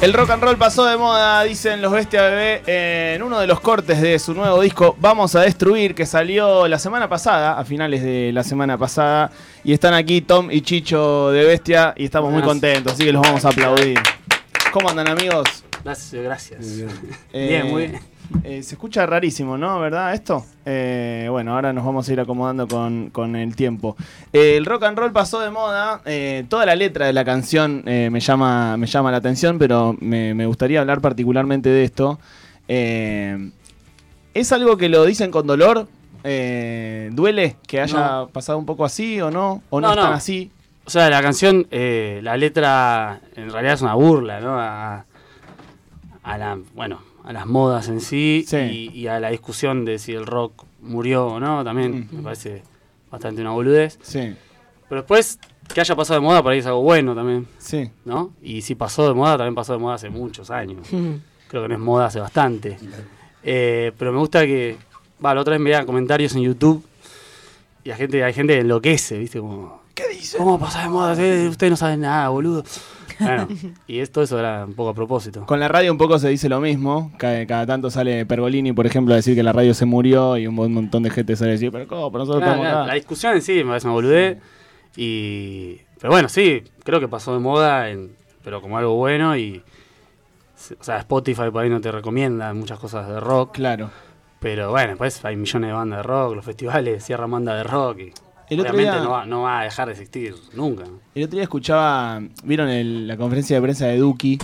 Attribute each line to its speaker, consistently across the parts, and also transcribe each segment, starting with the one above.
Speaker 1: El rock and roll pasó de moda, dicen los Bestia Bebé, en uno de los cortes de su nuevo disco Vamos a Destruir, que salió la semana pasada, a finales de la semana pasada. Y están aquí Tom y Chicho de Bestia y estamos muy contentos, así que los vamos a aplaudir. ¿Cómo andan amigos?
Speaker 2: Gracias, gracias.
Speaker 1: Eh,
Speaker 2: bien, muy bien.
Speaker 1: Eh, se escucha rarísimo, ¿no? ¿Verdad esto? Eh, bueno, ahora nos vamos a ir acomodando con, con el tiempo. Eh, el rock and roll pasó de moda. toda la letra de la canción me, llama, me llama la atención, pero me, me gustaría hablar particularmente de esto. ¿Es algo que lo dicen con dolor? ¿Duele que haya pasado un poco así o no? ¿O no,
Speaker 2: No, no.
Speaker 1: están así?
Speaker 2: O sea, la canción, la letra en realidad es una burla, ¿no? A, a la, bueno, a las modas en sí,
Speaker 1: Sí.
Speaker 2: Y, y a la discusión de si el rock murió o no, también me parece bastante una boludez.
Speaker 1: Sí,
Speaker 2: Pero después, que haya pasado de moda, por ahí es algo bueno también,
Speaker 1: sí.
Speaker 2: ¿no? Y si pasó de moda, también pasó de moda hace muchos años. Creo que no es moda hace bastante. Eh, pero me gusta que, va, la otra vez me veía comentarios en YouTube y la gente, hay gente que enloquece, ¿viste? Como,
Speaker 1: ¿Qué dice?
Speaker 2: ¿Cómo pasa de moda? Ustedes no saben nada, boludo. Bueno, y esto eso era un poco a propósito.
Speaker 1: Con la radio un poco se dice lo mismo. Cada, cada tanto sale Pergolini, por ejemplo, a decir que la radio se murió y un mon- montón de gente sale a decir, pero ¿cómo? Pero nosotros
Speaker 2: Claro,
Speaker 1: estamos
Speaker 2: claro,
Speaker 1: acá".
Speaker 2: la discusión en sí me parece una boludez. Y, pero bueno, sí, creo que pasó de moda, en- pero como algo bueno. y O sea, Spotify por ahí no te recomienda muchas cosas de rock.
Speaker 1: Claro.
Speaker 2: Pero bueno, pues hay millones de bandas de rock, los festivales cierran bandas de rock. Y
Speaker 1: El otro
Speaker 2: obviamente
Speaker 1: día-
Speaker 2: no, va, no va a dejar de existir nunca.
Speaker 1: El otro día escuchaba, vieron el- la conferencia de prensa de Duki,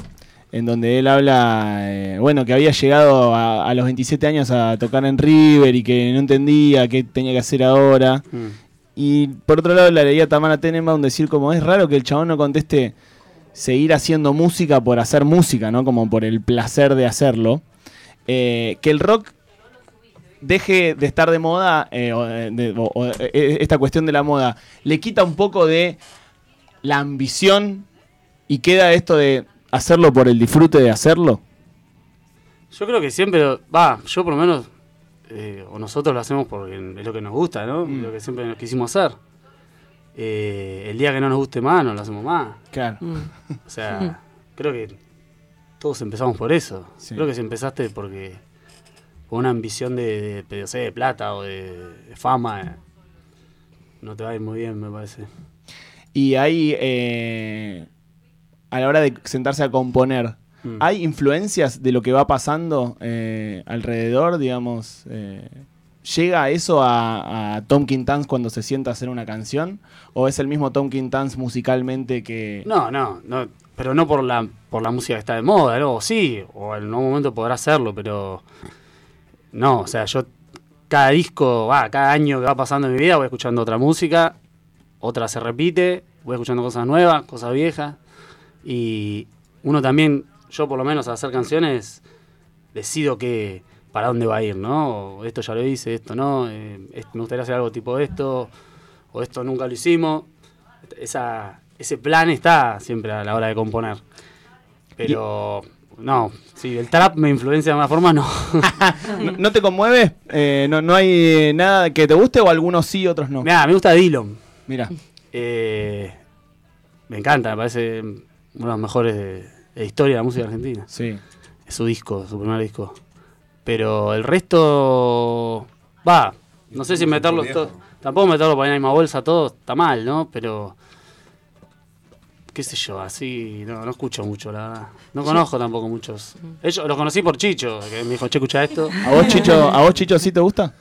Speaker 1: en donde él habla, eh, bueno, que había llegado a, a los 27 años a tocar en River y que no entendía qué tenía que hacer ahora.
Speaker 2: Mm.
Speaker 1: Y por otro lado la leía Tamara Tenenbaum decir como es raro que el chabón no conteste seguir haciendo música por hacer música, ¿no? Como por el placer de hacerlo. Eh, que el rock deje de estar de moda, eh, o, eh, de- o- o, eh, esta cuestión de la moda, le quita un poco de la ambición y queda esto de hacerlo por el disfrute de hacerlo.
Speaker 2: Yo creo que siempre, va, yo por lo menos, eh, o nosotros lo hacemos porque es lo que nos gusta, ¿no?
Speaker 1: Mm.
Speaker 2: Lo que siempre nos quisimos hacer. Eh, el día que no nos guste más, no lo hacemos más.
Speaker 1: Claro.
Speaker 2: O sea, creo que todos empezamos por eso.
Speaker 1: Sí.
Speaker 2: Creo que si empezaste porque una ambición de, de, de, plata o de, fama, eh, no te va a ir muy bien, me parece.
Speaker 1: Y hay, eh, a la hora de sentarse a componer,
Speaker 2: Mm.
Speaker 1: ¿hay influencias de lo que va pasando eh, alrededor, digamos? eh, ¿Llega eso a, a Tom Quintans cuando se sienta a hacer una canción? ¿O es el mismo Tom Quintans musicalmente que...?
Speaker 2: No, no, no, pero no por la por la música que está de moda, ¿no? Sí, o en algún momento podrá hacerlo, pero no, o sea, yo cada disco, cada año que va pasando en mi vida voy escuchando otra música, otra se repite, voy escuchando cosas nuevas, cosas viejas, y uno también, yo por lo menos al hacer canciones, decido que para dónde va a ir, ¿no? O esto ya lo hice, esto no, eh, me gustaría hacer algo tipo esto, o esto nunca lo hicimos. Esa, ese plan está siempre a la hora de componer. Pero, no, si el trap me influencia de una forma, no.
Speaker 1: ¿No, no te conmueve? Eh, no, ¿No hay nada que te guste o algunos sí, otros no?
Speaker 2: Mirá, me gusta Dylan.
Speaker 1: Mira,
Speaker 2: Eh, me encanta, me parece uno de los mejores de, de la historia de la música argentina.
Speaker 1: sí.
Speaker 2: Es su disco, su primer disco. Pero el resto, va, no sé si meterlo todo. Tampoco meterlo para en la misma bolsa todo está mal, ¿no? Pero, qué sé yo, así, no, no escucho mucho, la verdad. No conozco tampoco muchos. Ellos, los conocí por Chicho, que me dijo, che, escucha esto.
Speaker 1: ¿A vos, Chicho, ¿A vos, Chicho, sí te gusta?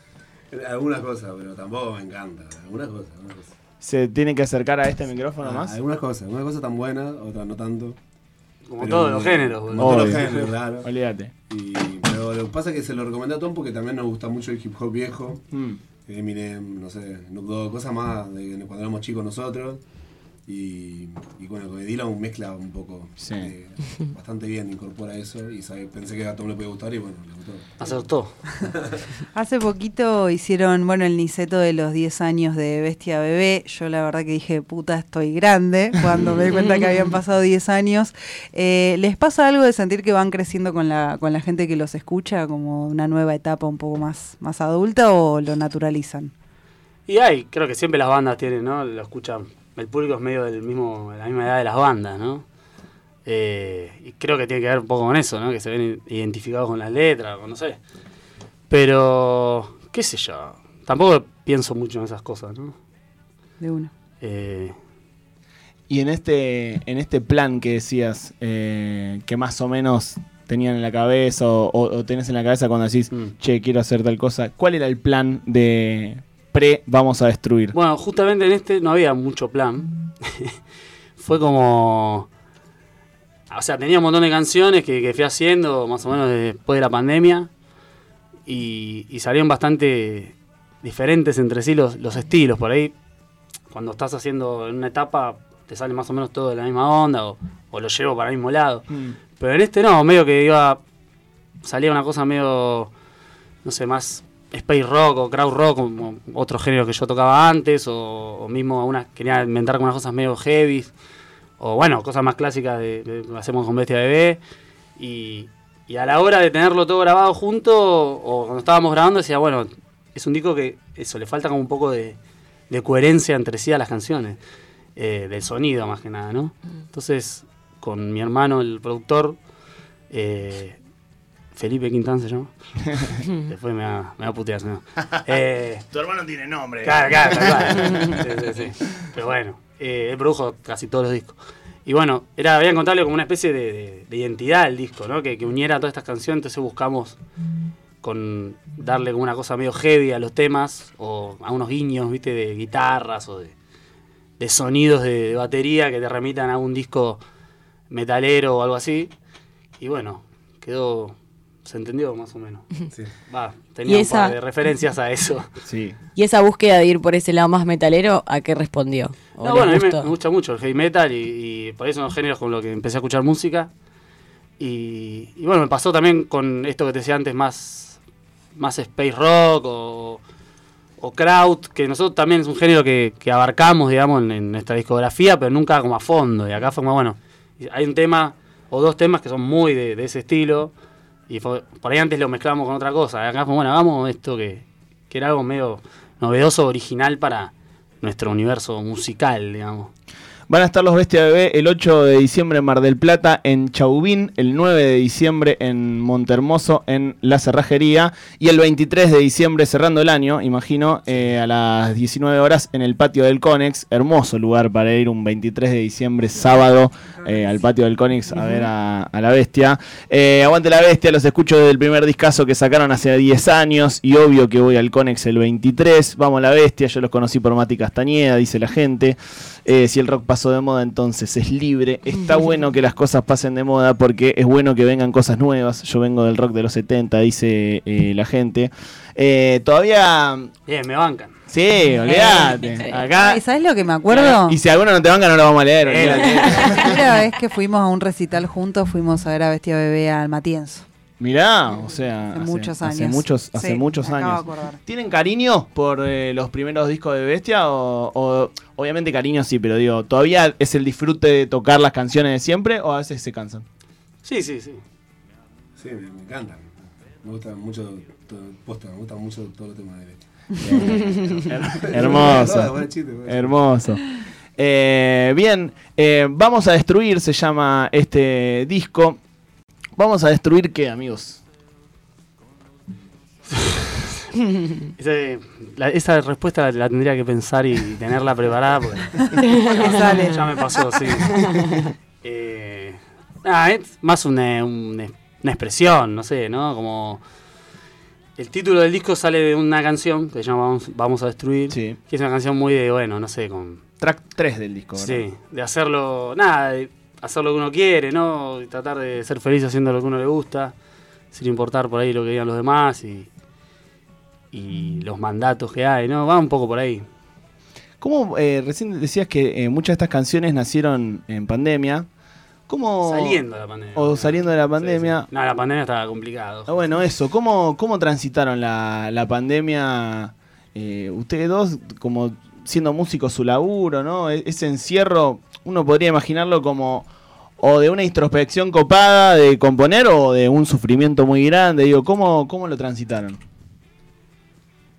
Speaker 3: Alguna cosa, pero tampoco me encanta. Algunas cosas, algunas cosas.
Speaker 1: ¿Se tiene que acercar a este micrófono
Speaker 3: Ah,
Speaker 1: más?
Speaker 3: algunas cosas, algunas cosas tan buenas, otras no tanto.
Speaker 2: Como todos los géneros, boludo.
Speaker 3: Como todos los géneros, claro.
Speaker 1: Olvídate.
Speaker 3: Y, pero lo que pasa es que se lo recomendé a Tom porque también nos gusta mucho el hip hop viejo.
Speaker 1: Mm.
Speaker 3: Eminem, no sé, cosas más de cuando éramos chicos nosotros. Y, y bueno, con Dylan mezcla un poco.
Speaker 1: Sí.
Speaker 3: eh, bastante bien, incorpora eso. Y sabe- pensé que a Tom le podía gustar y bueno, le gustó.
Speaker 2: Acertó.
Speaker 4: Hace poquito hicieron, bueno, el niceto de los 10 años de Bestia Bebé. Yo la verdad que dije, puta, estoy grande, cuando me di cuenta que habían pasado 10 años. Eh, ¿Les pasa algo de sentir que van creciendo con la, con la gente que los escucha, como una nueva etapa un poco más, más adulta o lo naturalizan?
Speaker 2: Y hay, creo que siempre las bandas tienen, ¿no? Lo escuchan. El público es medio del mismo, de la misma edad de las bandas, ¿no? Eh, y creo que tiene que ver un poco con eso, ¿no? Que se ven identificados con las letras, o no sé. Pero, qué sé yo. Tampoco pienso mucho en esas cosas, ¿no?
Speaker 4: De uno.
Speaker 2: Eh,
Speaker 1: Y en este, en este plan que decías, eh, que más o menos tenían en la cabeza o, o- o tenés en la cabeza cuando decís,
Speaker 2: Mm.
Speaker 1: che, quiero hacer tal cosa, ¿cuál era el plan de pre vamos a destruir?
Speaker 2: Bueno, justamente en este no había mucho plan. Fue como. O sea, tenía un montón de canciones que, que fui haciendo más o menos después de la pandemia. Y, y salieron bastante diferentes entre sí los, los estilos. Por ahí, cuando estás haciendo en una etapa, te sale más o menos todo de la misma onda o, o lo llevo para el mismo lado.
Speaker 1: Mm.
Speaker 2: Pero en este no, medio que iba. Salía una cosa medio. No sé, más space rock o crowd rock, como otro género que yo tocaba antes, o, o mismo quería inventar unas cosas medio heavy, o bueno, cosas más clásicas de, que hacemos con Bestia Bebé. Y, y a la hora de tenerlo todo grabado junto, o cuando estábamos grabando, decía, bueno, es un disco que eso le falta como un poco de, de coherencia entre sí a las canciones, eh, del sonido más que nada, ¿no? Entonces, con mi hermano, el productor, eh, Felipe Quintán se llama. Después me va, me va a putear, no. Eh,
Speaker 1: Tu hermano tiene nombre.
Speaker 2: Claro, claro, claro. Sí, sí, sí. Pero bueno, eh, él produjo casi todos los discos. Y bueno, era, había que encontrarle como una especie de, de- de identidad al disco, ¿no? Que, que uniera todas estas canciones, entonces buscamos con darle como una cosa medio heavy a los temas, o a unos guiños, viste, de guitarras o de, de sonidos de, de batería que te remitan a un disco metalero o algo así. Y bueno, quedó, se entendió más o menos.
Speaker 3: Sí.
Speaker 2: Va, tenía
Speaker 5: Y
Speaker 2: un par
Speaker 5: esa-
Speaker 2: de referencias a eso.
Speaker 1: Sí.
Speaker 5: ¿Y esa búsqueda de ir por ese lado más metalero, a qué respondió? ¿O
Speaker 2: No, bueno, a mí me, gusta mucho el heavy metal y, y por eso son los géneros con los que empecé a escuchar música. Y, y bueno, me pasó también con esto que te decía antes, más, más space rock o, o crowd, que nosotros también es un género que, que abarcamos, digamos, en, en nuestra discografía, pero nunca como a fondo. Y acá fue como, bueno, hay un tema o dos temas que son muy de, de ese estilo. Y fue- por ahí antes lo mezclamos con otra cosa. Acá fue, bueno, hagamos esto que, que era algo medio novedoso, original para nuestro universo musical, digamos.
Speaker 1: Van a estar los Bestia Bebé el 8 de diciembre en Mar del Plata, en Chauvín, el 9 de diciembre en Montermoso, en La Cerrajería, y el 23 de diciembre, cerrando el año, imagino, eh, a las 19 horas en el patio del Conex. Hermoso lugar para ir un 23 de diciembre, sábado, eh, al patio del Conex a ver a, la Bestia. Eh, aguante la Bestia, los escucho desde el primer discazo que sacaron hace 10 años, y obvio que voy al Conex el 23. Vamos a la Bestia, yo los conocí por Mati Castañeda, dice la gente. Eh, si el rock pasó de moda, entonces es libre. Está bueno que las cosas pasen de moda porque es bueno que vengan cosas nuevas. Yo vengo del rock de los 70, dice eh, la gente. Eh, todavía.
Speaker 2: Bien, me bancan.
Speaker 1: Sí, olvídate. Acá.
Speaker 4: Ay, ¿Sabes lo que me acuerdo?
Speaker 1: Y si alguno no te banca, no lo vamos a leer.
Speaker 2: Eh,
Speaker 1: olvídate.
Speaker 4: La primera vez que fuimos a un recital juntos, fuimos a ver a Bestia Bebé al Matienzo.
Speaker 1: Mirá, o sea.
Speaker 4: Hace muchos
Speaker 1: Hace
Speaker 4: años.
Speaker 1: muchos, hace
Speaker 4: Sí,
Speaker 1: muchos
Speaker 4: me acabo
Speaker 1: años. ¿Tienen cariño por eh, los primeros discos de Bestia? O, o- obviamente cariño sí, pero digo, ¿todavía es el disfrute de tocar las canciones de siempre o a veces se cansan?
Speaker 2: Sí, sí, sí.
Speaker 3: Sí, me, me encantan. Me gusta mucho, todo, posta, me gustan mucho todos los temas de Bestia.
Speaker 1: Hermoso. Hermoso. Eh, bien, eh, Vamos a Destruir se llama este disco. Vamos a destruir qué, amigos.
Speaker 2: Ese- la- esa respuesta la, tendría que pensar y, tenerla preparada porque ya me pasó, sí. Eh, ah, es más una, una- una expresión, no sé, ¿no? Como el título del disco sale de una canción que se llama Vamos, Vamos a Destruir,
Speaker 1: Sí.
Speaker 2: que es una canción muy de, bueno, no sé, con...
Speaker 1: Track 3 del disco, ¿verdad?
Speaker 2: Sí, de hacerlo, nada, de hacer lo que uno quiere, ¿no? Y tratar de ser feliz haciendo lo que uno le gusta, sin importar por ahí lo que digan los demás y, y los mandatos que hay, ¿no? Va un poco por ahí.
Speaker 1: ¿Cómo, eh, recién decías que eh, muchas de estas canciones nacieron en pandemia? ¿Cómo...
Speaker 2: Saliendo de la pandemia.
Speaker 1: O saliendo de la
Speaker 2: Sí,
Speaker 1: pandemia.
Speaker 2: sí. No, la pandemia estaba complicado.
Speaker 1: Ah, bueno, eso. ¿Cómo, cómo transitaron la, la pandemia? eh, ustedes dos, como siendo músicos, su laburo, ¿no? E- Ese encierro, uno podría imaginarlo como o de una introspección copada de componer o de un sufrimiento muy grande. Digo, ¿cómo, cómo lo transitaron?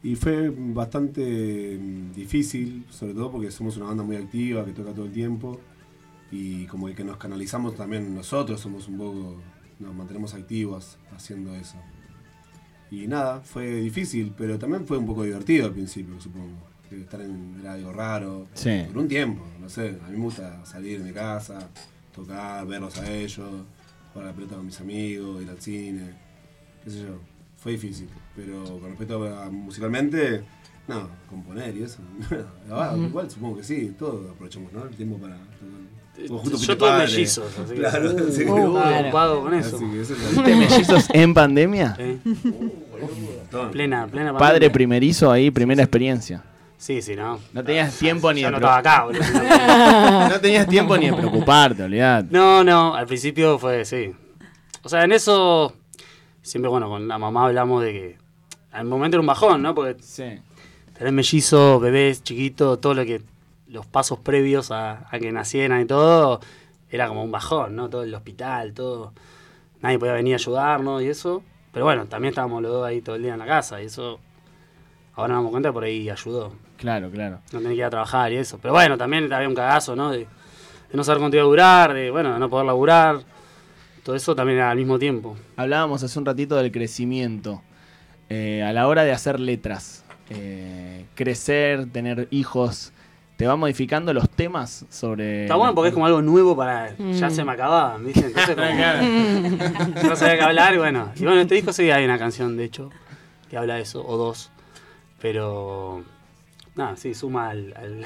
Speaker 3: Y fue bastante mm, difícil, sobre todo porque somos una banda muy activa, que toca todo el tiempo. y como que nos canalizamos también nosotros, somos un poco, nos mantenemos activos haciendo eso. Y nada, fue difícil, pero también fue un poco divertido al principio, supongo. Estar en era algo raro,
Speaker 1: Sí.
Speaker 3: por un tiempo, no sé, a mí me gusta salir de mi casa, tocar, verlos a ellos, jugar a la pelota con mis amigos, ir al cine, qué sé yo. Fue difícil, pero con respecto a musicalmente, no, componer y eso. Ah, Igual supongo que sí, todos aprovechamos, ¿no? El tiempo para... Justo
Speaker 2: Yo
Speaker 3: padre.
Speaker 2: mellizos, así que
Speaker 3: Claro, sí,
Speaker 2: uh,
Speaker 3: uh,
Speaker 2: ocupado con eso.
Speaker 3: Así eso es
Speaker 1: ¿Fuiste mellizos en pandemia?
Speaker 2: ¿eh? Plena, plena
Speaker 1: Padre
Speaker 2: pandemia.
Speaker 1: primerizo ahí, primera experiencia.
Speaker 2: Sí, sí, no.
Speaker 1: No tenías tiempo ni
Speaker 2: Ya
Speaker 1: de
Speaker 2: no estaba acá, boludo.
Speaker 1: No tenías tiempo ni de preocuparte, olvidate.
Speaker 2: No, no, al principio fue, sí. O sea, en eso, siempre, bueno, con la mamá hablamos de que al momento era un bajón, ¿no? Porque
Speaker 1: Sí.
Speaker 2: tener mellizos, bebés, chiquitos, todo lo que, los pasos previos a, a que nacieran y todo, era como un bajón, ¿no? Todo el hospital, todo. Nadie podía venir a ayudarnos y eso. Pero bueno, también estábamos los dos ahí todo el día en la casa y eso, ahora nos damos cuenta por ahí ayudó.
Speaker 1: Claro, claro.
Speaker 2: no tenía que ir a trabajar y eso. Pero bueno, también había un cagazo, ¿no? De, de no saber cuánto iba a durar, de, bueno, de no poder laburar. Todo eso también era al mismo tiempo.
Speaker 1: Hablábamos hace un ratito del crecimiento. Eh, a la hora de hacer letras, eh, crecer, tener hijos, ¿te va modificando los temas sobre...
Speaker 2: Está bueno porque es como algo nuevo para... Ya
Speaker 5: Mm.
Speaker 2: se me acababan, ¿viste? Entonces como... no sabía qué hablar y bueno. Y bueno, en este disco sí hay una canción, de hecho, que habla de eso, o dos. Pero... Nada, sí, suma al... al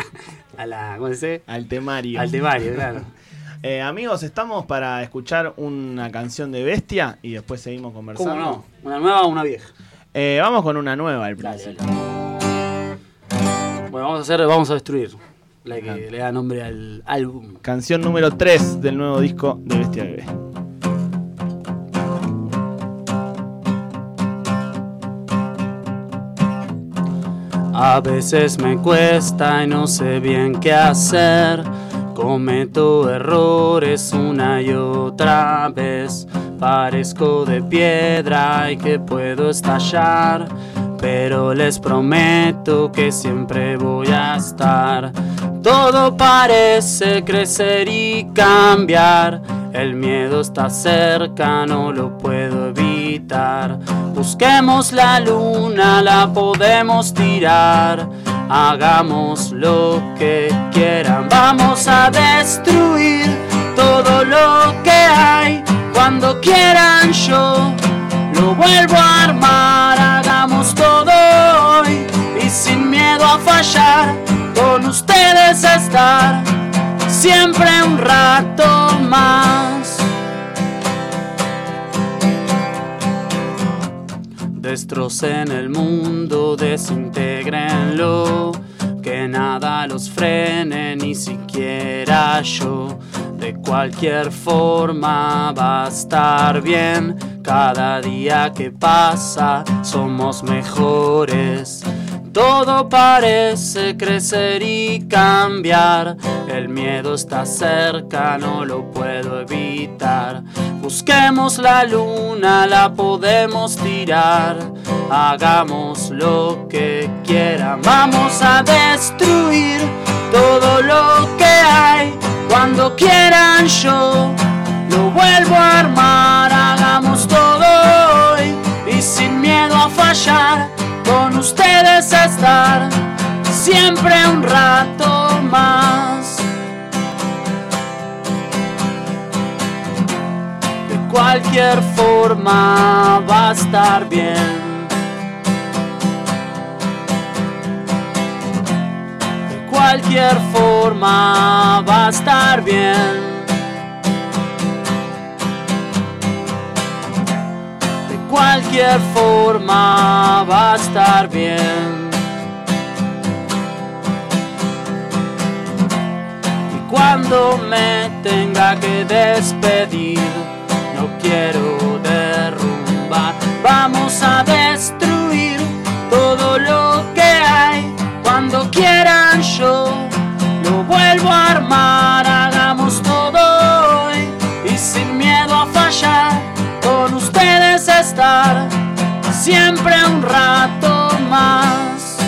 Speaker 2: a la... ¿Cómo se dice?
Speaker 1: Al temario.
Speaker 2: Al temario, claro.
Speaker 1: Eh, amigos, estamos para escuchar una canción de Bestia y después seguimos conversando.
Speaker 2: ¿Cómo no? ¿Una nueva o una vieja?
Speaker 1: Eh, vamos con una nueva al principio.
Speaker 2: Bueno, vamos a hacer, vamos a destruir. La que le da nombre al álbum.
Speaker 1: Canción número 3 del nuevo disco de Bestia Bebé.
Speaker 2: A veces me cuesta y no sé bien qué hacer. Cometo errores una y otra vez. Parezco de piedra y que puedo estallar. Pero les prometo que siempre voy a estar. Todo parece crecer y cambiar. El miedo está cerca, no lo puedo evitar. Busquemos la luna, la podemos tirar. Hagamos lo que quieran. Vamos a destruir todo lo que hay. Cuando quieran yo lo vuelvo a armar. Hagamos todo hoy y sin miedo a fallar. Con ustedes estar siempre un rato más. Destrocen el mundo, desintegrenlo. Que nada los frene, ni siquiera yo. De cualquier forma va a estar bien. Cada día que pasa somos mejores. Todo parece crecer y cambiar. El miedo está cerca, no lo puedo evitar. Busquemos la luna, la podemos tirar. Hagamos lo que quieran. Vamos a destruir todo lo que hay. Cuando quieran yo lo vuelvo a armar. Hagamos todo hoy y sin miedo a fallar. Con ustedes estar siempre un rato más. De cualquier forma va a estar bien. De cualquier forma va a estar bien. Cualquier forma va a estar bien. Y cuando me tenga que despedir, siempre un rato más.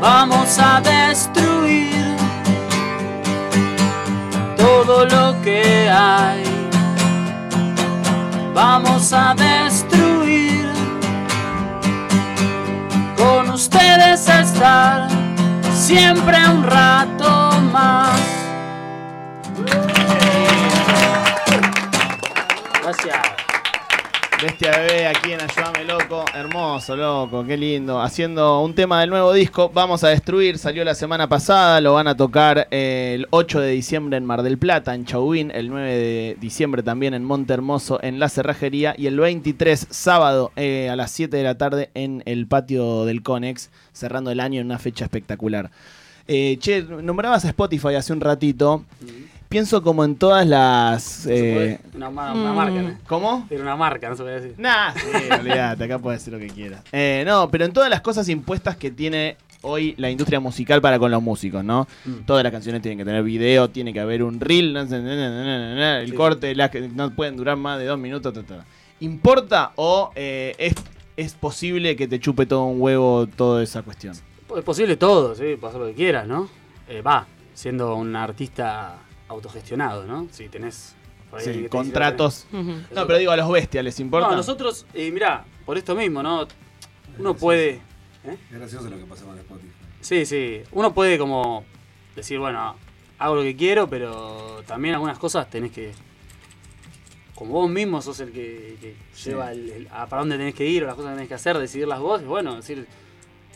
Speaker 2: Vamos a destruir que hay. Vamos a destruir con ustedes estar siempre un rato más. Gracias.
Speaker 1: Bestia Bebé aquí en Ayúdame Loco. Hermoso, loco, qué lindo. Haciendo un tema del nuevo disco, Vamos a Destruir. Salió la semana pasada, lo van a tocar eh, el 8 de diciembre en Mar del Plata, en Chauvin. El 9 de diciembre también en Monte Hermoso, en La Cerrajería. Y el 23, sábado, eh, a las 7 de la tarde, en el patio del Conex, cerrando el año en una fecha espectacular. Eh, che, nombrabas a Spotify hace un ratito. Pienso como en todas las... eh,
Speaker 2: Una, ma- una marca, ¿no?
Speaker 1: ¿Cómo?
Speaker 2: Era una marca, no se puede decir.
Speaker 1: Nah, sí, olvídate, acá puedes decir lo que quieras. Eh, no, pero en todas las cosas impuestas que tiene hoy la industria musical para con los músicos, ¿no?
Speaker 2: Mm.
Speaker 1: Todas las canciones tienen que tener video, tiene que haber un reel, el
Speaker 2: Sí.
Speaker 1: corte, las que no pueden durar más de dos minutos, ta, ta. ¿Importa o eh, es, es posible que te chupe todo un huevo toda esa cuestión?
Speaker 2: Es posible todo, sí, hacer lo que quieras, ¿no? Eh, Va, siendo un artista autogestionado, ¿no? Si tenés por ahí
Speaker 1: Sí,
Speaker 2: alguien que te
Speaker 1: contratos. No, pero digo, a los bestias, ¿les importa?
Speaker 2: No, nosotros, eh, mirá, por esto mismo, ¿no? Uno puede. ¿eh?
Speaker 3: Es gracioso lo que pasa con Spotify.
Speaker 2: Sí, sí. Uno puede como decir, bueno, hago lo que quiero, pero también algunas cosas tenés que. Como vos mismo sos el que, que lleva el- el- a para dónde tenés que ir o las cosas que tenés que hacer, decidirlas vos, y bueno, decir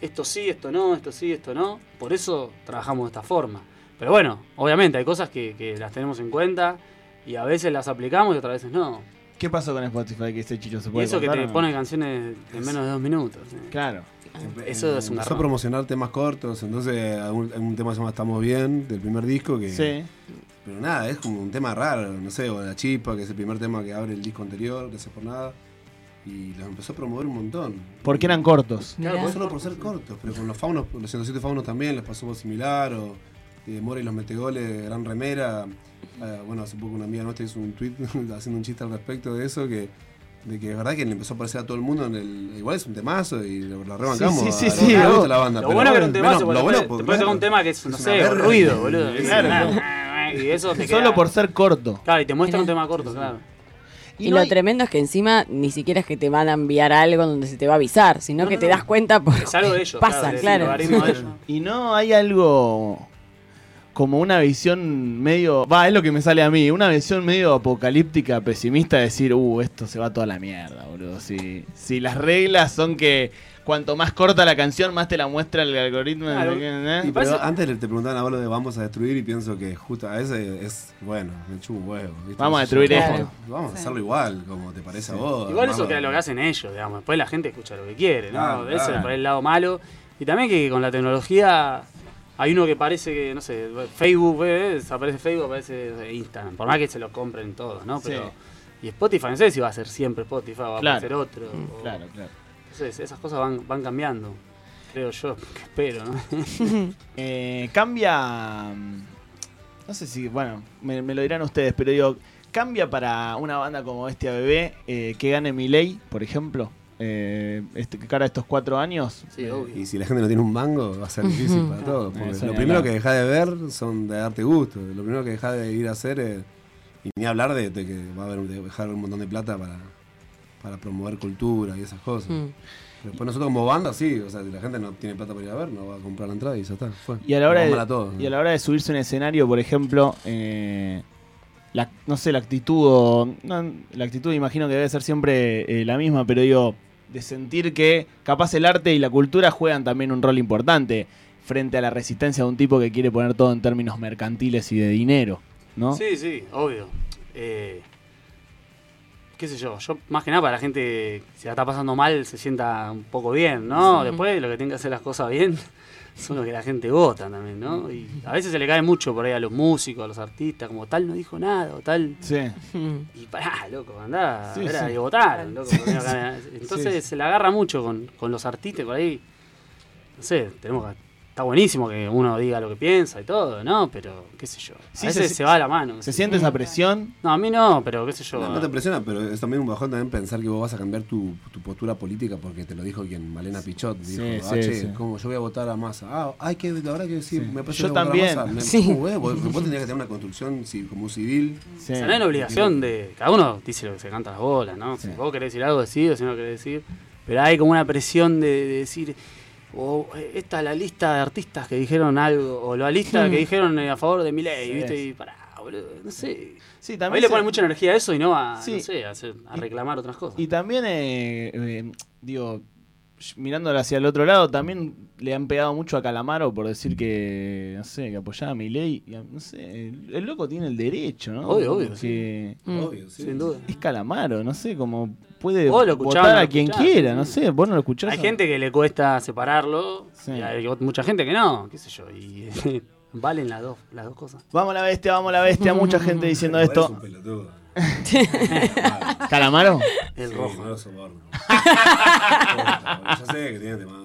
Speaker 2: esto sí, esto no, esto sí, esto no. Por eso trabajamos de esta forma. Pero bueno, obviamente hay cosas que, que las tenemos en cuenta y a veces las aplicamos y otras veces no.
Speaker 1: ¿Qué pasó con Spotify que ese chicho se
Speaker 2: Y
Speaker 1: puede
Speaker 2: eso que te
Speaker 1: no?
Speaker 2: pone canciones en menos de dos minutos. ¿eh?
Speaker 1: Claro.
Speaker 2: Eso es un
Speaker 3: Empezó a promocionar temas cortos, entonces hay un, hay un tema que se llama Estamos Bien, del primer disco, que...
Speaker 1: Sí.
Speaker 3: Pero nada, es como un tema raro, no sé, o La Chispa, que es el primer tema que abre el disco anterior, Gracias por nada. Y los empezó a promover un montón.
Speaker 1: Porque eran cortos.
Speaker 3: Claro, no solo por ser cortos, pero con los faunos, los 107 faunos también les pasó algo similar, o eh, Mora y los Metegoles, Gran Remera. Eh, bueno, hace poco una amiga nuestra hizo un tweet haciendo un chiste al respecto de eso, que de que es verdad que le empezó a aparecer a todo el mundo en el. Igual es un temazo y lo, lo rebancamos.
Speaker 1: Sí, sí,
Speaker 3: a-
Speaker 1: sí, sí,
Speaker 3: a- la banda.
Speaker 2: Lo
Speaker 3: pero
Speaker 2: bueno que era un temazo,
Speaker 3: lo
Speaker 2: te
Speaker 3: bueno,
Speaker 2: puede-
Speaker 3: porque,
Speaker 2: te puede tocar
Speaker 3: claro,
Speaker 2: un tema que es, no
Speaker 3: es
Speaker 2: sé, ruido, boludo.
Speaker 1: Claro.
Speaker 2: Y eso te
Speaker 1: Solo
Speaker 2: queda-
Speaker 1: por ser corto.
Speaker 2: Claro, y te muestra un tema corto, claro.
Speaker 5: Y,
Speaker 1: no
Speaker 5: lo
Speaker 1: hay-
Speaker 5: tremendo es que encima ni siquiera es que te van a enviar algo donde se te va a avisar, sino
Speaker 2: No,
Speaker 5: que
Speaker 2: no,
Speaker 5: te das cuenta por
Speaker 2: Es algo de ellos.
Speaker 5: pasa, claro.
Speaker 2: logaritmo de ellos.
Speaker 1: Y no hay algo como una visión medio, va, es lo que me sale a mí, una visión medio apocalíptica, pesimista, de decir, uh, esto se va toda la mierda, boludo. Si, si las reglas son que cuanto más corta la canción, más te la muestra el algoritmo. de-
Speaker 2: Claro.
Speaker 1: ¿eh?
Speaker 3: Y pero antes te preguntaban a vos lo de vamos a destruir y pienso que justo a ese es, bueno, me chupo un huevo. ¿viste?
Speaker 1: Vamos a destruir
Speaker 5: esto.
Speaker 3: Vamos a hacerlo igual, como te parece a vos.
Speaker 2: Igual eso que es lo que hacen ellos, digamos. Después la gente escucha lo que quiere, ¿no?
Speaker 3: Claro,
Speaker 2: Ese es el lado malo. Y también que con la tecnología hay uno que parece que, no sé, Facebook, ¿ves? aparece Facebook, aparece Instagram. Por más que se lo compren todos, ¿no? Pero,
Speaker 1: Sí.
Speaker 2: Y Spotify, no sé si va a ser siempre Spotify, va a aparecer otro.
Speaker 5: Mm,
Speaker 2: o-
Speaker 1: Claro, claro.
Speaker 2: Entonces, esas cosas van, van cambiando. Creo yo, espero, ¿no?
Speaker 1: Eh, cambia. mm, No sé si, bueno, me, me lo dirán ustedes, pero digo, ¿cambia para una banda como Bestia Bebé eh, que gane Miley, por ejemplo? Eh, este, que cara a estos cuatro años.
Speaker 2: Sí, obvio.
Speaker 3: Y si la gente no tiene un mango, va a ser difícil para todos. Porque lo primero que dejás de ver son de darte gusto. Lo primero que dejás de ir a hacer es. Y ni hablar de, de que va a haber de dejar un montón de plata para, para promover cultura y esas cosas.
Speaker 5: Mm.
Speaker 3: Pero Después nosotros como banda, sí. O sea, si la gente no tiene plata para ir a ver, no va a comprar la entrada y ya está. Fue.
Speaker 1: Y a la hora de,
Speaker 3: mal a todos.
Speaker 1: y a la hora de subirse a un escenario, por ejemplo, eh, la, no sé, la actitud, o- no, la actitud imagino que debe ser siempre eh, la misma, pero digo, de sentir que capaz el arte y la cultura juegan también un rol importante frente a la resistencia de un tipo que quiere poner todo en términos mercantiles y de dinero, ¿no?
Speaker 2: Sí, sí, obvio. Eh, qué sé yo, yo más que nada para la gente que se la está pasando mal se sienta un poco bien, ¿no?
Speaker 5: Sí.
Speaker 2: Después lo que tiene que hacer las cosas bien son lo que la gente vota también, ¿no? Y a veces se le cae mucho por ahí a los músicos, a los artistas, como tal no dijo nada o tal.
Speaker 1: Sí.
Speaker 2: Y pará, loco, andá,
Speaker 1: Sí,
Speaker 2: a ver,
Speaker 1: sí.
Speaker 2: y votaron, loco. acá- Entonces se la agarra mucho con, con los artistas por ahí. No sé, tenemos que está buenísimo que uno diga lo que piensa y todo, ¿no? Pero, qué sé yo.
Speaker 1: Sí,
Speaker 2: a veces
Speaker 1: se-
Speaker 2: se, va a la mano.
Speaker 1: ¿Se siente esa presión?
Speaker 2: No, a mí no, pero qué sé yo.
Speaker 3: No, no te impresiona, pero es también un bajón también pensar que vos vas a cambiar tu, tu postura política porque te lo dijo quien, Malena Pichot. Dijo,
Speaker 1: Sí,
Speaker 3: ah,
Speaker 1: sí,
Speaker 3: che,
Speaker 1: sí.
Speaker 3: ¿cómo yo voy a votar a Massa? Ah, hay que, la verdad que sí, me parece
Speaker 1: Yo
Speaker 3: que voy a
Speaker 1: también.
Speaker 3: Massa. Me-
Speaker 5: Sí.
Speaker 3: ¿cómo, eh? Vos, vos tendrías que tener una construcción ci- como civil.
Speaker 1: Sí.
Speaker 2: O sea, no hay una obligación de. Cada uno dice lo que se canta las bolas, ¿no? Si vos querés decir algo, decís, si no querés decir. Pero hay como una presión de, de decir. O esta es la lista de artistas que dijeron algo. O la lista que dijeron eh, a favor de mi ley,
Speaker 1: Sí.
Speaker 2: ¿viste? Y pará, boludo. No sé.
Speaker 1: Sí,
Speaker 2: A mí
Speaker 1: también
Speaker 2: le
Speaker 1: se-
Speaker 2: ponen mucha energía a eso y no a,
Speaker 1: Sí.
Speaker 2: no sé, a, hacer- a reclamar otras cosas.
Speaker 1: Y también, eh, eh, digo, mirándolo hacia el otro lado, también le han pegado mucho a Calamaro por decir que, no sé, que apoyaba a mi ley. No sé, el, el loco tiene el derecho, ¿no?
Speaker 2: Obvio, obvio,
Speaker 1: Que
Speaker 5: Mm.
Speaker 3: Obvio, sí.
Speaker 2: Sin duda.
Speaker 1: es Calamaro, no sé, como puede
Speaker 2: Vos lo escuchás,
Speaker 1: votar a
Speaker 2: lo
Speaker 1: quien quiera,
Speaker 2: sí.
Speaker 1: no sé, vos no lo escuchás.
Speaker 2: Hay
Speaker 1: o-
Speaker 2: gente que le cuesta separarlo.
Speaker 1: Sí.
Speaker 2: Y hay mucha gente que no, qué sé yo. Y valen las dos, las dos cosas.
Speaker 1: Vamos a la bestia, vamos a la bestia, mucha gente diciendo
Speaker 3: Es
Speaker 1: esto.
Speaker 3: un pelotudo.
Speaker 1: ¿Calamaro?
Speaker 2: El
Speaker 3: Sí,
Speaker 2: rojo.
Speaker 3: No lo soporto. Yo sé que tiene temas.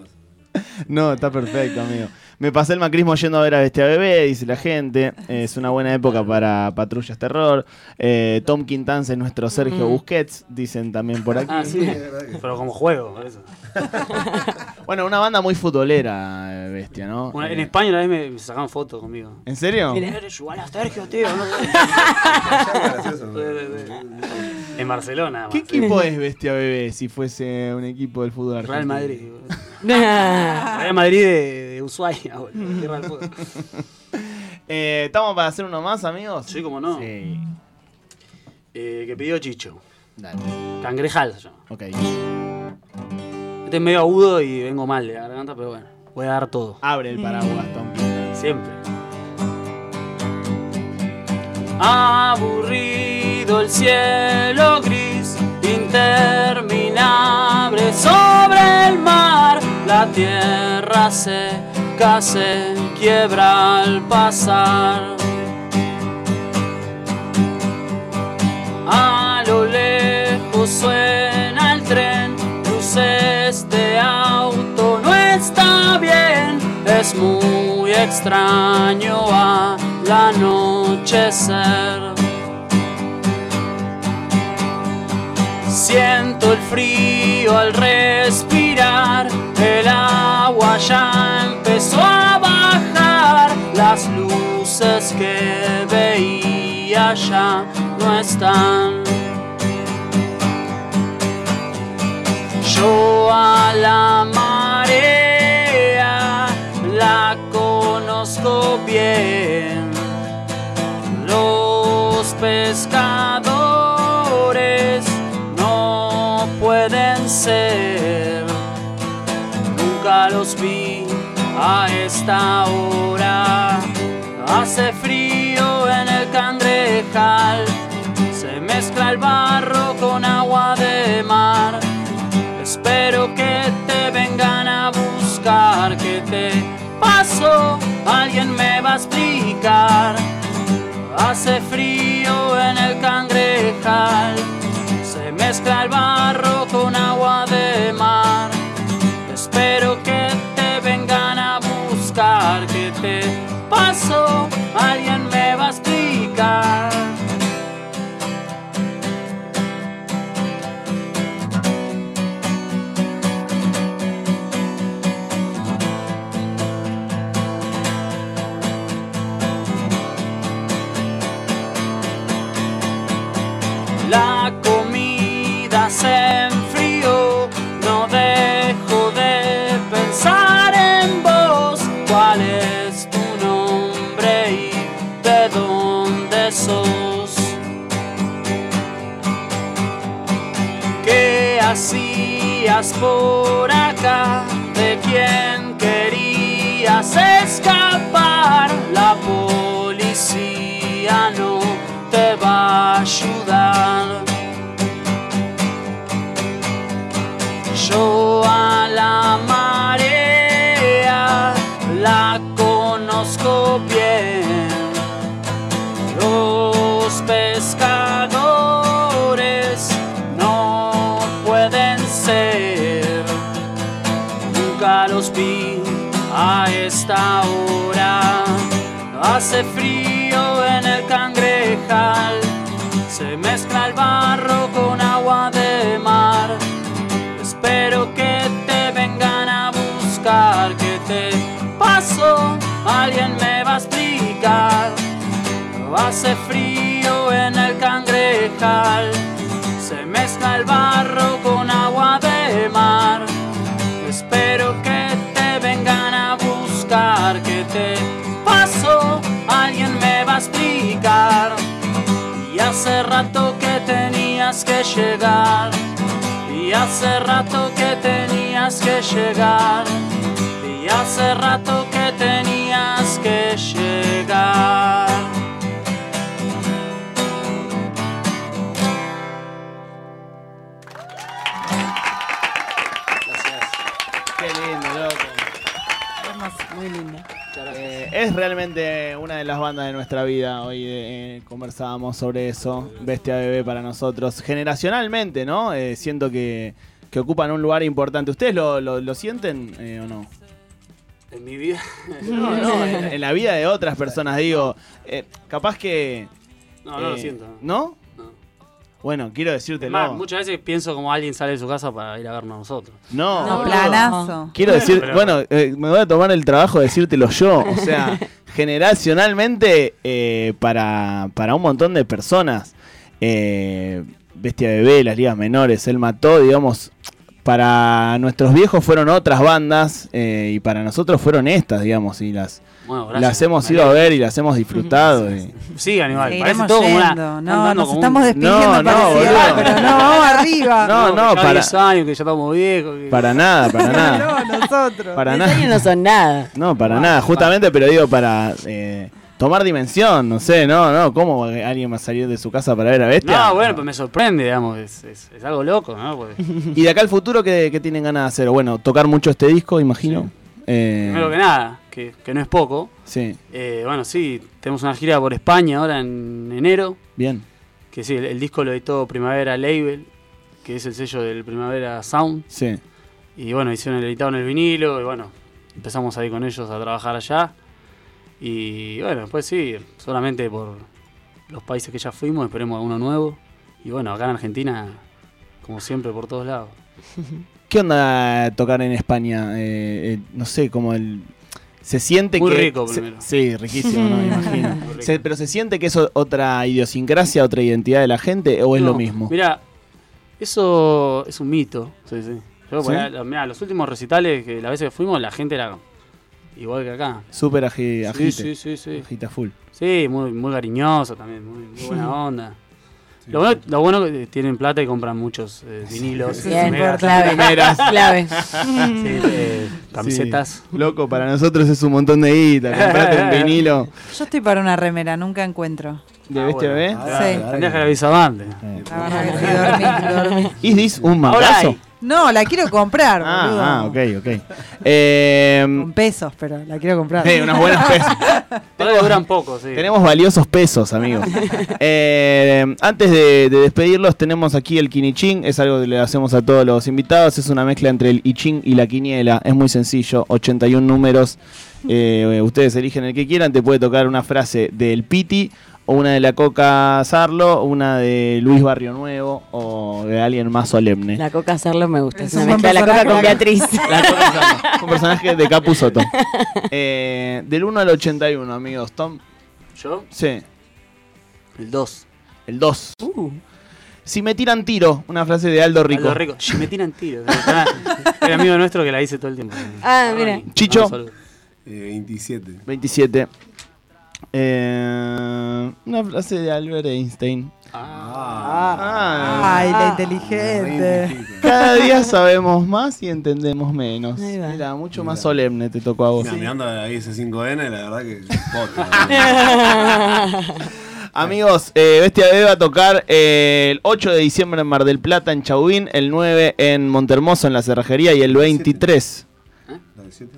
Speaker 1: No, está perfecto, amigo. Me pasé el macrismo yendo a ver a Bestia Bebé, dice la gente. Es una buena época para Patrullas Terror. Eh, Tom Quintans es nuestro Sergio Busquets, dicen también por aquí.
Speaker 2: Ah, sí. Pero como juego, por eso.
Speaker 1: Bueno, una banda muy futbolera, eh, Bestia, ¿no? Eh,
Speaker 2: en España una vez me, me sacaban fotos conmigo.
Speaker 1: ¿En serio?
Speaker 2: Eres igual a Sergio, tío. ¿no? En Barcelona.
Speaker 1: ¿Qué equipo es Bestia Bebé si fuese un equipo del fútbol argentino?
Speaker 2: Real Madrid. Real Madrid de, de Ushuaia, boludo.
Speaker 1: Eh, ¿Estamos para hacer uno más, amigos?
Speaker 2: Sí, como no.
Speaker 1: Sí.
Speaker 2: Eh, que pidió Chicho.
Speaker 1: Dale.
Speaker 2: Cangrejal se llama.
Speaker 1: Ok.
Speaker 2: Este es medio agudo y vengo mal de la garganta, pero bueno. Voy a dar todo.
Speaker 1: Abre el paraguas, Tom.
Speaker 2: Siempre. Aburrido el cielo gris, interminable sobre el mar, la tierra seca se quiebra al pasar. A lo lejos suena el tren, luces de auto no está bien, es muy extraño al anochecer. Siento el frío al respirar, el agua ya empezó a bajar, las luces que veía ya no están. Yo a la Los vi a esta hora. Hace frío en el cangrejal. Se mezcla el barro con agua de mar. Espero que te vengan a buscar. ¿Qué te pasó? Alguien me va a explicar. Hace frío en el cangrejal. Se mezcla el barro Alguien por acá? ¿De quién querías escapar? La policía no te va a ayudar. A esta hora. Hace frío en el cangrejal, se mezcla el barro con agua de mar. Espero que te vengan a buscar, que te pasó, alguien me va a explicar. Hace frío en el cangrejal, se mezcla el barro hace rato que tenías que llegar, y hace rato que tenías que llegar, y hace rato que tenías que llegar.
Speaker 1: Es realmente una de las bandas de nuestra vida. Hoy eh, conversábamos sobre eso. Bestia Bebé para nosotros. Generacionalmente, ¿no? Eh, siento que, que ocupan un lugar importante. ¿Ustedes lo, lo- lo sienten eh, o no?
Speaker 2: En mi vida.
Speaker 1: No, no, en, en la vida de otras personas, digo. eh, capaz que.
Speaker 2: No, no lo
Speaker 1: eh,
Speaker 2: siento.
Speaker 1: ¿No?
Speaker 2: No.
Speaker 1: Bueno, quiero
Speaker 2: más, muchas veces pienso como alguien sale de su casa para ir a vernos a nosotros.
Speaker 1: No,
Speaker 4: No, planazo.
Speaker 1: Quiero decir,
Speaker 2: Pero-
Speaker 1: bueno, eh, me voy a tomar el trabajo de decírtelo yo. O sea, generacionalmente, eh, para, para un montón de personas, eh, Bestia Bebé, las ligas menores, él mató, digamos, para nuestros viejos fueron otras bandas eh, y para nosotros fueron estas, digamos, y las,
Speaker 2: Bueno, gracias.
Speaker 1: las hemos ido a ver y las hemos disfrutado. y-
Speaker 2: Sigan igual, parece todo como una.
Speaker 4: No, nos
Speaker 2: como
Speaker 4: estamos
Speaker 2: un-
Speaker 4: despidiendo
Speaker 1: No, no, boludo.
Speaker 4: pero no, vamos arriba.
Speaker 1: No, no, para-
Speaker 2: 10 años, que ya estamos viejos. que-
Speaker 1: Para nada, para nada.
Speaker 4: No, nosotros.
Speaker 1: Para nada.
Speaker 5: no son nada.
Speaker 1: No, para nada, justamente, pero digo, para eh, tomar dimensión, no sé, no, no, ¿cómo alguien va a salir de su casa para ver a Bestia?
Speaker 2: No, bueno, pues me sorprende, digamos. Es, es- es algo loco, ¿no? Porque,
Speaker 1: Y de acá al futuro, ¿qué, qué tienen ganas de hacer? Bueno, tocar mucho este disco, imagino. Eh,
Speaker 2: primero que nada, que, que no es poco.
Speaker 1: Sí,
Speaker 2: eh, bueno, sí, tenemos una gira por España ahora en enero.
Speaker 1: bien.
Speaker 2: Que sí, el, el disco lo editó Primavera Label, que es el sello del Primavera Sound.
Speaker 1: Sí.
Speaker 2: Y bueno, hicieron el editado en el vinilo y bueno, empezamos ahí con ellos a trabajar allá. Y bueno, después sí, solamente por los países que ya fuimos, esperemos alguno nuevo. Y bueno, acá en Argentina, como siempre, por todos lados.
Speaker 1: ¿Qué onda tocar en España? Eh, eh, no sé, como el... Se siente
Speaker 2: Muy
Speaker 1: que...
Speaker 2: rico
Speaker 1: se-
Speaker 2: primero.
Speaker 1: sí, riquísimo, ¿no? Me imagino. Se- pero se siente que es otra idiosincrasia, otra identidad de la gente, o es
Speaker 2: No,
Speaker 1: lo mismo.
Speaker 2: Mira, eso es un mito. Sí, sí. Yo, mirá, los últimos recitales, que las veces que fuimos, la gente era igual que acá.
Speaker 1: Súper agi-
Speaker 2: Sí,
Speaker 1: agite.
Speaker 2: sí, sí, sí.
Speaker 1: Agita full.
Speaker 2: Sí, muy, muy cariñoso también, muy, muy buena onda. Lo bueno, lo bueno que tienen plata y compran muchos eh, vinilos,
Speaker 5: Bien, clave.
Speaker 1: Primeras.
Speaker 5: clave.
Speaker 2: sí, eh, camisetas.
Speaker 1: Sí. Loco, para nosotros es un montón de guita. Comprate un vinilo
Speaker 4: Yo estoy para una remera, nunca encuentro.
Speaker 1: de
Speaker 2: Ah,
Speaker 1: Bestia
Speaker 2: bueno.
Speaker 1: Bebé.
Speaker 3: Ah,
Speaker 4: Sí.
Speaker 2: Tendrías que haber avisado antes.
Speaker 4: La verdad que sí, dormí, dormí.
Speaker 1: ¿Is this un
Speaker 2: hay.
Speaker 4: No, la quiero comprar, boludo.
Speaker 1: Ah, ah, ok, ok. Eh,
Speaker 4: Con pesos, pero la quiero comprar.
Speaker 1: eh, unos buenos pesos.
Speaker 2: Todavía duran poco, sí.
Speaker 1: Tenemos valiosos pesos, amigos. Eh, antes de, de despedirlos, tenemos aquí el Kinichín. Es algo que le hacemos a todos los invitados. Es una mezcla entre el I y la quiniela. Es muy sencillo. 81 números. Eh, ustedes eligen el que quieran. Te puede tocar una frase del Piti, o una de la Coca Sarlo, una de Luis Barrio Nuevo, o de alguien más solemne.
Speaker 5: La coca hacerlo me gusta.
Speaker 4: Es
Speaker 5: Es una mezcla de la coca con Beatriz.
Speaker 1: La Coca Sarlo. Un personaje de Capu Soto. Eh, del 1 al 81, amigos. Tom.
Speaker 2: ¿Yo?
Speaker 1: Sí.
Speaker 2: El 2.
Speaker 1: El 2.
Speaker 5: Uh,
Speaker 1: Si me tiran tiro, una frase de Aldo Rico.
Speaker 2: Aldo Rico. Si me tiran tiros. Era amigo nuestro que la dice todo el tiempo.
Speaker 5: Ah, mira.
Speaker 1: Chicho.
Speaker 3: Eh, 27.
Speaker 1: 27. Eh, una frase de Albert Einstein. Ah.
Speaker 4: Ay, la
Speaker 3: Re
Speaker 4: inteligente.
Speaker 1: Cada día sabemos más y entendemos menos. Mira, mucho más
Speaker 3: Mira.
Speaker 1: solemne te tocó a vos.
Speaker 3: Mira, mirando ahí ese 5N, la verdad que potra.
Speaker 1: Amigos, eh, Bestia Bebé va a tocar eh, el 8 de diciembre en Mar del Plata, en Chauvin, el 9 en Montermoso, en la Cerrajería, y el 23.
Speaker 3: ¿La del 7?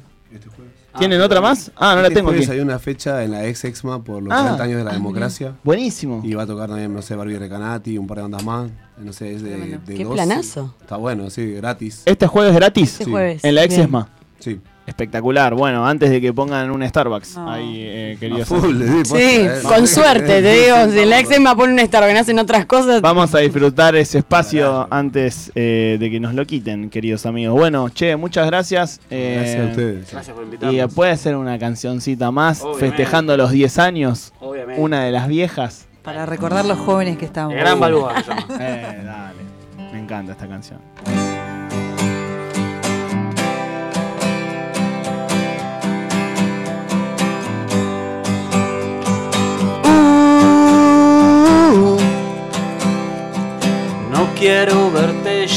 Speaker 1: ¿Tienen otra más? Ah, no la
Speaker 3: Este
Speaker 1: tengo
Speaker 3: jueves
Speaker 1: aquí.
Speaker 3: hay una fecha en la ex Exma por los
Speaker 1: Ah.
Speaker 3: 30 años de la democracia.
Speaker 1: Buenísimo.
Speaker 3: Y va a tocar también, no sé, Barbie Recanati, un par de bandas más. No sé, es de, de
Speaker 5: Qué
Speaker 3: 12.
Speaker 5: planazo.
Speaker 3: Está bueno, sí, gratis.
Speaker 1: ¿Este jueves gratis?
Speaker 5: Este jueves.
Speaker 1: En la ex. ESMA.
Speaker 3: Sí.
Speaker 1: Espectacular. Bueno, antes de que pongan un Starbucks
Speaker 4: No.
Speaker 1: ahí, eh, queridos
Speaker 6: full, sí, eh.
Speaker 5: con suerte, te digo. Si la Exema pone un Starbucks y hacen otras cosas.
Speaker 1: Vamos a disfrutar ese espacio antes eh, de que nos lo quiten, queridos amigos. Bueno, che, muchas gracias. eh,
Speaker 6: Gracias a ustedes.
Speaker 2: Gracias por
Speaker 1: Y
Speaker 2: invitarnos.
Speaker 1: puede ser una cancioncita más,
Speaker 2: Obviamente.
Speaker 1: festejando los 10 años,
Speaker 2: Obviamente.
Speaker 1: una de las viejas.
Speaker 4: Para recordar los jóvenes que estamos.
Speaker 2: El gran Balboa.
Speaker 1: Eh, dale. Me encanta esta canción.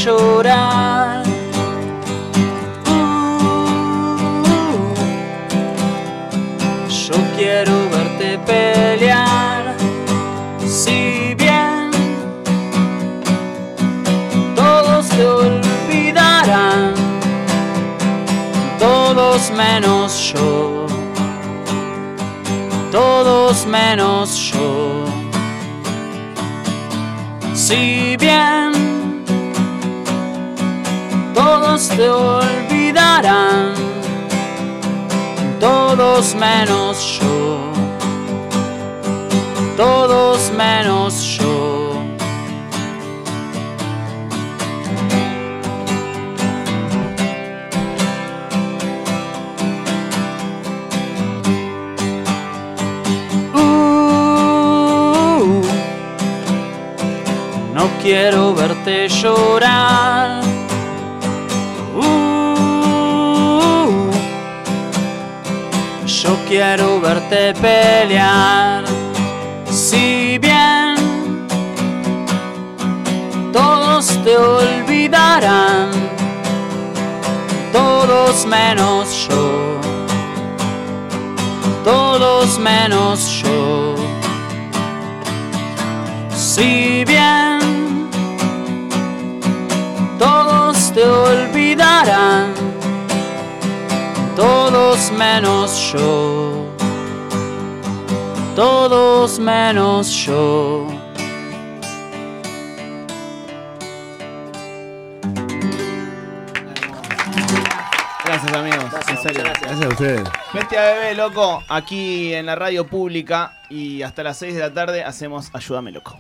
Speaker 2: Verte quiero verte llorar. Uh, yo quiero verte pelear. Si bien todos te olvidarán, todos menos yo. Todos menos todos menos yo, todos menos yo.
Speaker 1: Gracias, amigos. en serio.
Speaker 6: Gracias a ustedes.
Speaker 1: Bestia Bebé, loco, aquí en la radio pública y hasta las 6 de la tarde hacemos Ayúdame, loco.